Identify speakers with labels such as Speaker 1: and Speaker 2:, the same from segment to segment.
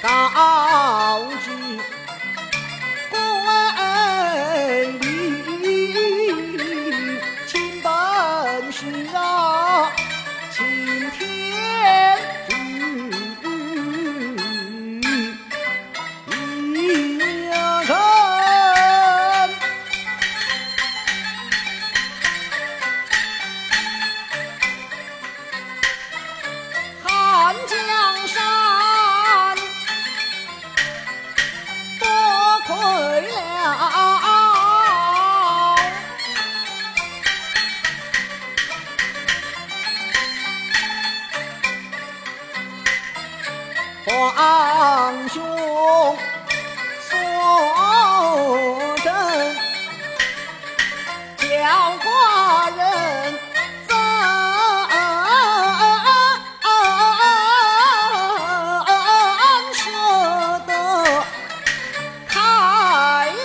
Speaker 1: 高举官吏请本事啊，请天。皇兄说真，叫寡人怎舍得开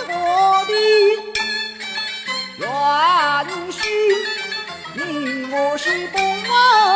Speaker 1: 我的元勋？你我是不忘。